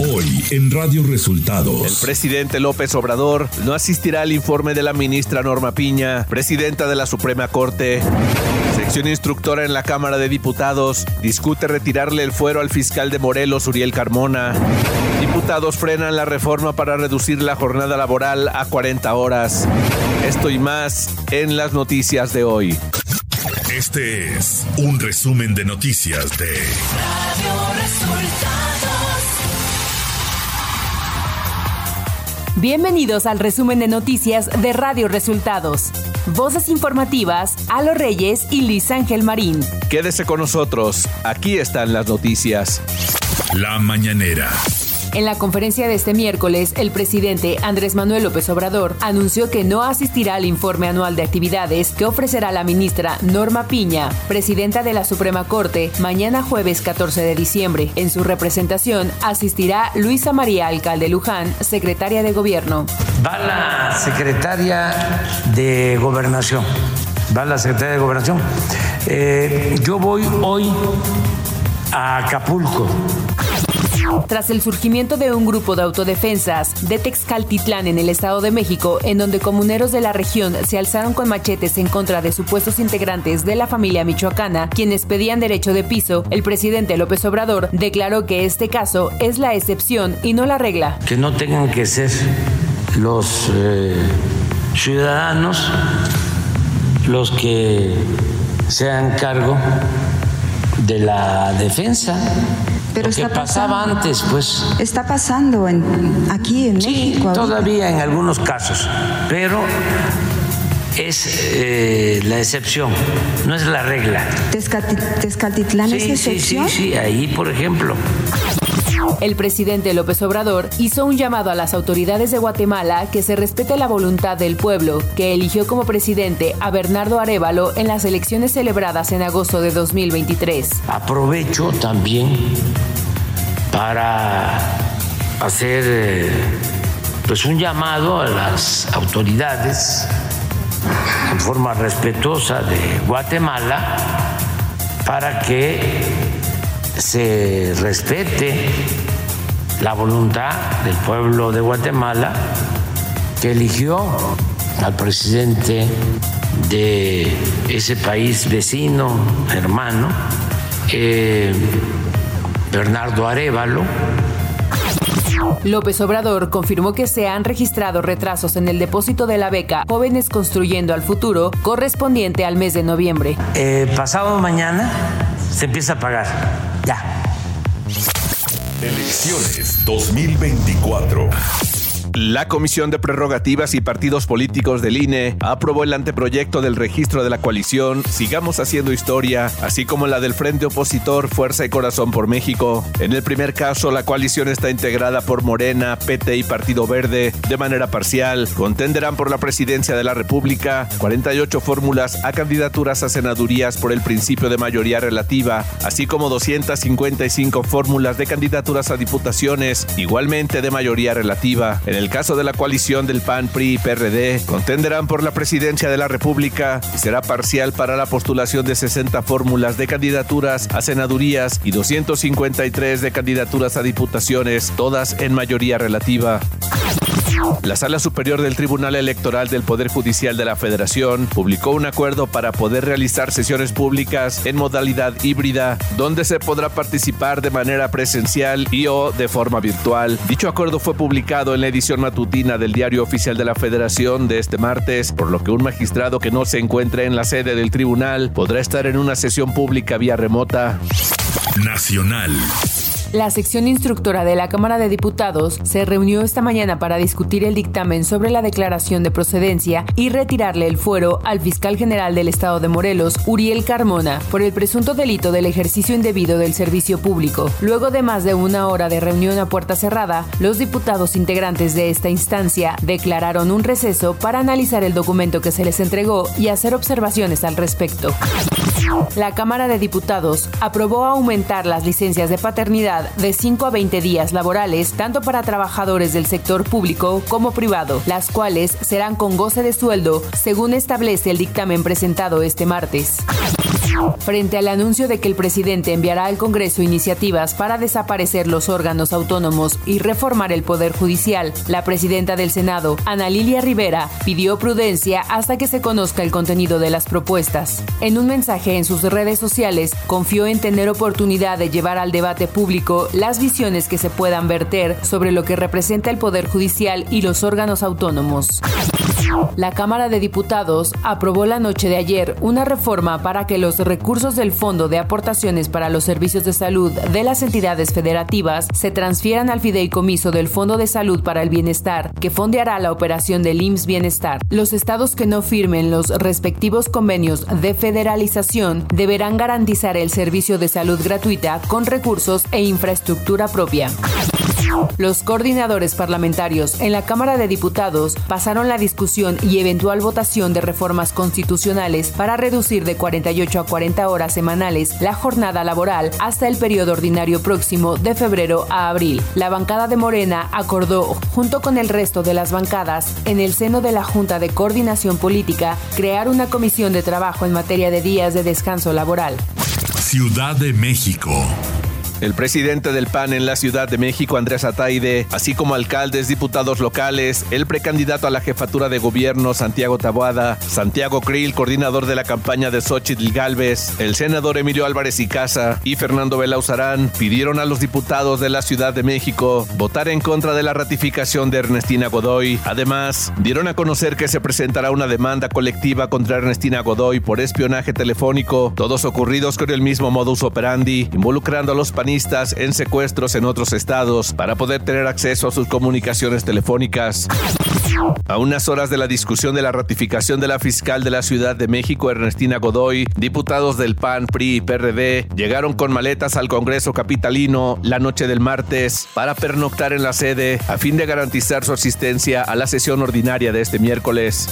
Hoy en Radio Resultados. El presidente López Obrador no asistirá al informe de la ministra Norma Piña, presidenta de la Suprema Corte. Sección instructora en la Cámara de Diputados discute retirarle el fuero al fiscal de Morelos, Uriel Carmona. Diputados frenan la reforma para reducir la jornada laboral a 40 horas. Esto y más en las noticias de hoy. Este es un resumen de noticias de Radio Resultados. Bienvenidos al resumen de noticias de Radio Resultados. Voces informativas, Alo Reyes y Luis Ángel Marín. Quédese con nosotros, aquí están las noticias. La mañanera. En la conferencia de este miércoles, el presidente Andrés Manuel López Obrador anunció que no asistirá al informe anual de actividades que ofrecerá la ministra Norma Piña, presidenta de la Suprema Corte, mañana jueves 14 de diciembre. En su representación asistirá Luisa María Alcalde Luján, secretaria de Gobierno. Va la secretaria de Gobernación. Va la secretaria de Gobernación. Eh, yo voy hoy a Acapulco tras el surgimiento de un grupo de autodefensas de Texcaltitlán en el Estado de México, en donde comuneros de la región se alzaron con machetes en contra de supuestos integrantes de la familia michoacana, quienes pedían derecho de piso, el presidente López Obrador declaró que este caso es la excepción y no la regla. Que no tengan que ser los eh, ciudadanos los que sean cargo de la defensa pero está pasaba antes, pues. Está pasando en, aquí en sí, México. Todavía en algunos casos, pero es eh, la excepción, no es la regla. ¿Tezcatitlán es excepción? Sí, sí, sí, ahí por ejemplo. El presidente López Obrador hizo un llamado a las autoridades de Guatemala que se respete la voluntad del pueblo, que eligió como presidente a Bernardo Arevalo en las elecciones celebradas en agosto de 2023. Aprovecho también para hacer eh, pues un llamado a las autoridades en forma respetuosa de Guatemala para que se respete la voluntad del pueblo de Guatemala que eligió al presidente de ese país vecino, hermano, eh, Bernardo Arevalo. López Obrador confirmó que se han registrado retrasos en el depósito de la beca Jóvenes Construyendo al Futuro correspondiente al mes de noviembre. Eh, pasado mañana se empieza a pagar. Elecciones 2024. La Comisión de Prerrogativas y Partidos Políticos del INE aprobó el anteproyecto del registro de la coalición Sigamos Haciendo Historia, así como la del Frente Opositor Fuerza y Corazón por México. En el primer caso, la coalición está integrada por Morena, PT y Partido Verde de manera parcial. Contenderán por la presidencia de la República 48 fórmulas a candidaturas a senadurías por el principio de mayoría relativa, así como 255 fórmulas de candidaturas a diputaciones, igualmente de mayoría relativa. En el caso de la coalición del PAN, PRI PRD, contenderán por la presidencia de la República y será parcial para la postulación de 60 fórmulas de candidaturas a senadurías y 253 de candidaturas a diputaciones, todas en mayoría relativa. La Sala Superior del Tribunal Electoral del Poder Judicial de la Federación publicó un acuerdo para poder realizar sesiones públicas en modalidad híbrida, donde se podrá participar de manera presencial y o de forma virtual. Dicho acuerdo fue publicado en la edición matutina del Diario Oficial de la Federación de este martes, por lo que un magistrado que no se encuentre en la sede del tribunal podrá estar en una sesión pública vía remota. Nacional. La sección instructora de la Cámara de Diputados se reunió esta mañana para discutir el dictamen sobre la declaración de procedencia y retirarle el fuero al fiscal general del Estado de Morelos, Uriel Carmona, por el presunto delito del ejercicio indebido del servicio público. Luego de más de una hora de reunión a puerta cerrada, los diputados integrantes de esta instancia declararon un receso para analizar el documento que se les entregó y hacer observaciones al respecto. La Cámara de Diputados aprobó aumentar las licencias de paternidad de 5 a 20 días laborales, tanto para trabajadores del sector público como privado, las cuales serán con goce de sueldo, según establece el dictamen presentado este martes. Frente al anuncio de que el presidente enviará al Congreso iniciativas para desaparecer los órganos autónomos y reformar el Poder Judicial, la presidenta del Senado, Ana Lilia Rivera, pidió prudencia hasta que se conozca el contenido de las propuestas. En un mensaje en sus redes sociales, confió en tener oportunidad de llevar al debate público las visiones que se puedan verter sobre lo que representa el Poder Judicial y los órganos autónomos. La Cámara de Diputados aprobó la noche de ayer una reforma para que los recursos del Fondo de Aportaciones para los Servicios de Salud de las entidades federativas se transfieran al fideicomiso del Fondo de Salud para el Bienestar, que fondeará la operación del IMSS Bienestar. Los estados que no firmen los respectivos convenios de federalización deberán garantizar el servicio de salud gratuita con recursos e infraestructura propia. Los coordinadores parlamentarios en la Cámara de Diputados pasaron la discusión y eventual votación de reformas constitucionales para reducir de 48 a 40 horas semanales la jornada laboral hasta el periodo ordinario próximo de febrero a abril. La bancada de Morena acordó, junto con el resto de las bancadas, en el seno de la Junta de Coordinación Política, crear una comisión de trabajo en materia de días de descanso laboral. Ciudad de México. El presidente del PAN en la Ciudad de México, Andrés Ataide, así como alcaldes, diputados locales, el precandidato a la jefatura de gobierno, Santiago Taboada, Santiago Krill, coordinador de la campaña de Xochitl Galvez, el senador Emilio Álvarez y Casa y Fernando Belauzarán pidieron a los diputados de la Ciudad de México votar en contra de la ratificación de Ernestina Godoy. Además, dieron a conocer que se presentará una demanda colectiva contra Ernestina Godoy por espionaje telefónico, todos ocurridos con el mismo modus operandi, involucrando a los panistas en secuestros en otros estados para poder tener acceso a sus comunicaciones telefónicas. A unas horas de la discusión de la ratificación de la fiscal de la Ciudad de México, Ernestina Godoy, diputados del PAN, PRI y PRD llegaron con maletas al Congreso Capitalino la noche del martes para pernoctar en la sede a fin de garantizar su asistencia a la sesión ordinaria de este miércoles.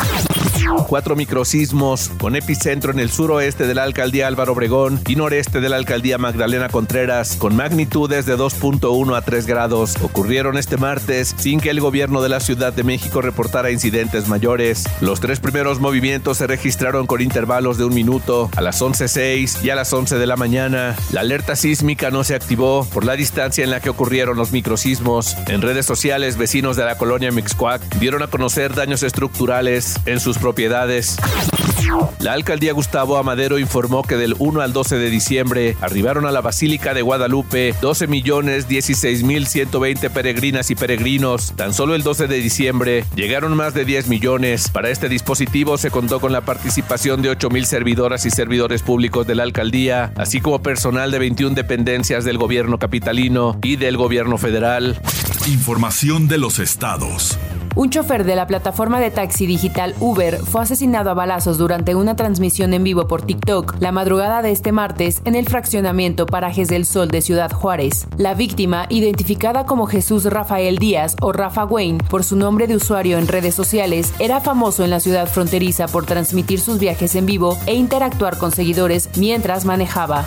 Cuatro microsismos con epicentro en el suroeste de la alcaldía Álvaro Obregón y noreste de la alcaldía Magdalena Contreras, con magnitudes de 2.1 a 3 grados, ocurrieron este martes sin que el gobierno de la Ciudad de México reportara incidentes mayores. Los tres primeros movimientos se registraron con intervalos de un minuto, a las 11.06 y a las 11 de la mañana. La alerta sísmica no se activó por la distancia en la que ocurrieron los microsismos. En redes sociales, vecinos de la colonia Mixcoac dieron a conocer daños estructurales en sus propiedades. La alcaldía Gustavo Amadero informó que del 1 al 12 de diciembre arribaron a la Basílica de Guadalupe 12 millones 16 mil 120 peregrinas y peregrinos. Tan solo el 12 de diciembre llegaron más de 10 millones. Para este dispositivo se contó con la participación de 8 mil servidoras y servidores públicos de la alcaldía, así como personal de 21 dependencias del gobierno capitalino y del gobierno federal. Información de los estados. Un chofer de la plataforma de taxi digital Uber fue asesinado a balazos durante una transmisión en vivo por TikTok la madrugada de este martes en el fraccionamiento Parajes del Sol de Ciudad Juárez. La víctima, identificada como Jesús Rafael Díaz o Rafa Wayne por su nombre de usuario en redes sociales, era famoso en la ciudad fronteriza por transmitir sus viajes en vivo e interactuar con seguidores mientras manejaba.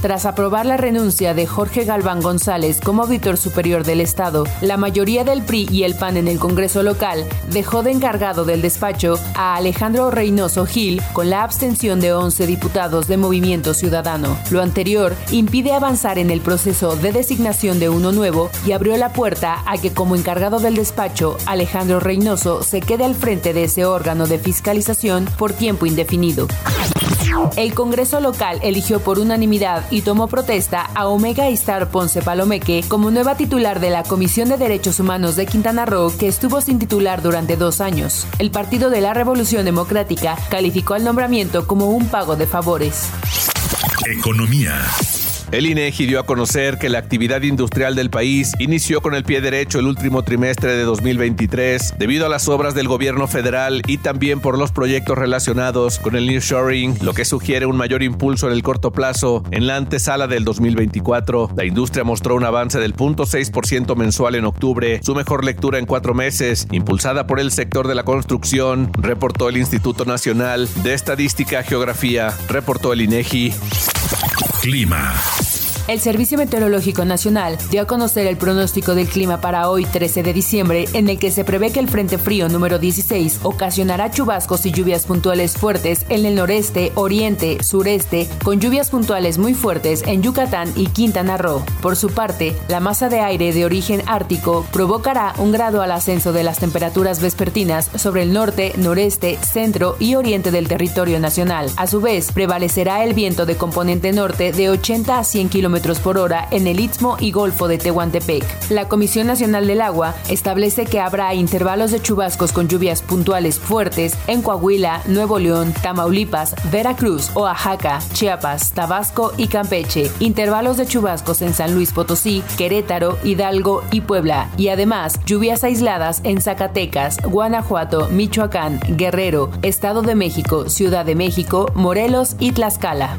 Tras aprobar la renuncia de Jorge Galván González como auditor superior del Estado, la mayoría del PRI y el PAN en el Congreso local dejó de encargado del despacho a Alejandro Reynoso Gil con la abstención de 11 diputados de Movimiento Ciudadano. Lo anterior impide avanzar en el proceso de designación de uno nuevo y abrió la puerta a que como encargado del despacho, Alejandro Reynoso se quede al frente de ese órgano de fiscalización por tiempo indefinido. El Congreso local eligió por unanimidad y tomó protesta a Omega Star Ponce Palomeque como nueva titular de la Comisión de Derechos Humanos de Quintana Roo, que estuvo sin titular durante dos años. El Partido de la Revolución Democrática calificó el nombramiento como un pago de favores. Economía. El INEGI dio a conocer que la actividad industrial del país inició con el pie derecho el último trimestre de 2023 debido a las obras del gobierno federal y también por los proyectos relacionados con el nearshoring, lo que sugiere un mayor impulso en el corto plazo en la antesala del 2024. La industria mostró un avance del 0.6% mensual en octubre, su mejor lectura en cuatro meses, impulsada por el sector de la construcción, reportó el Instituto Nacional de Estadística Geografía, reportó el INEGI. Clima. El Servicio Meteorológico Nacional dio a conocer el pronóstico del clima para hoy 13 de diciembre, en el que se prevé que el Frente Frío número 16 ocasionará chubascos y lluvias puntuales fuertes en el noreste, oriente, sureste, con lluvias puntuales muy fuertes en Yucatán y Quintana Roo. Por su parte, la masa de aire de origen ártico provocará un grado al ascenso de las temperaturas vespertinas sobre el norte, noreste, centro y oriente del territorio nacional. A su vez, prevalecerá el viento de componente norte de 80 a 100 km por hora en el Istmo y Golfo de Tehuantepec. La Comisión Nacional del Agua establece que habrá intervalos de chubascos con lluvias puntuales fuertes en Coahuila, Nuevo León, Tamaulipas, Veracruz, Oaxaca, Chiapas, Tabasco y Campeche. Intervalos de chubascos en San Luis Potosí, Querétaro, Hidalgo y Puebla. Y además, lluvias aisladas en Zacatecas, Guanajuato, Michoacán, Guerrero, Estado de México, Ciudad de México, Morelos y Tlaxcala.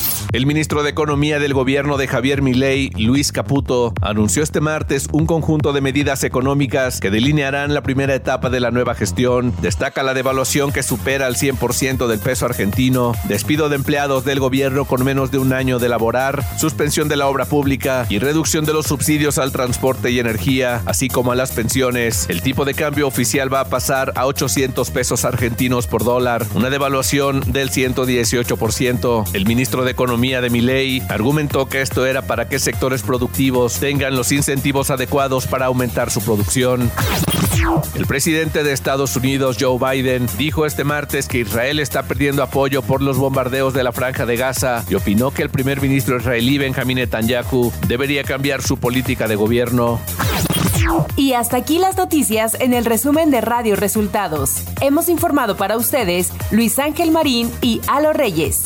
El ministro de Economía del gobierno de Javier Milei, Luis Caputo, anunció este martes un conjunto de medidas económicas que delinearán la primera etapa de la nueva gestión. Destaca la devaluación que supera el 100% del peso argentino, despido de empleados del gobierno con menos de un año de laborar, suspensión de la obra pública y reducción de los subsidios al transporte y energía, así como a las pensiones. El tipo de cambio oficial va a pasar a 800 pesos argentinos por dólar, una devaluación del 118%. El ministro de De Miley argumentó que esto era para que sectores productivos tengan los incentivos adecuados para aumentar su producción. El presidente de Estados Unidos, Joe Biden, dijo este martes que Israel está perdiendo apoyo por los bombardeos de la franja de Gaza y opinó que el primer ministro israelí Benjamin Netanyahu debería cambiar su política de gobierno. Y hasta aquí las noticias en el resumen de Radio Resultados. Hemos informado para ustedes Luis Ángel Marín y Alo Reyes.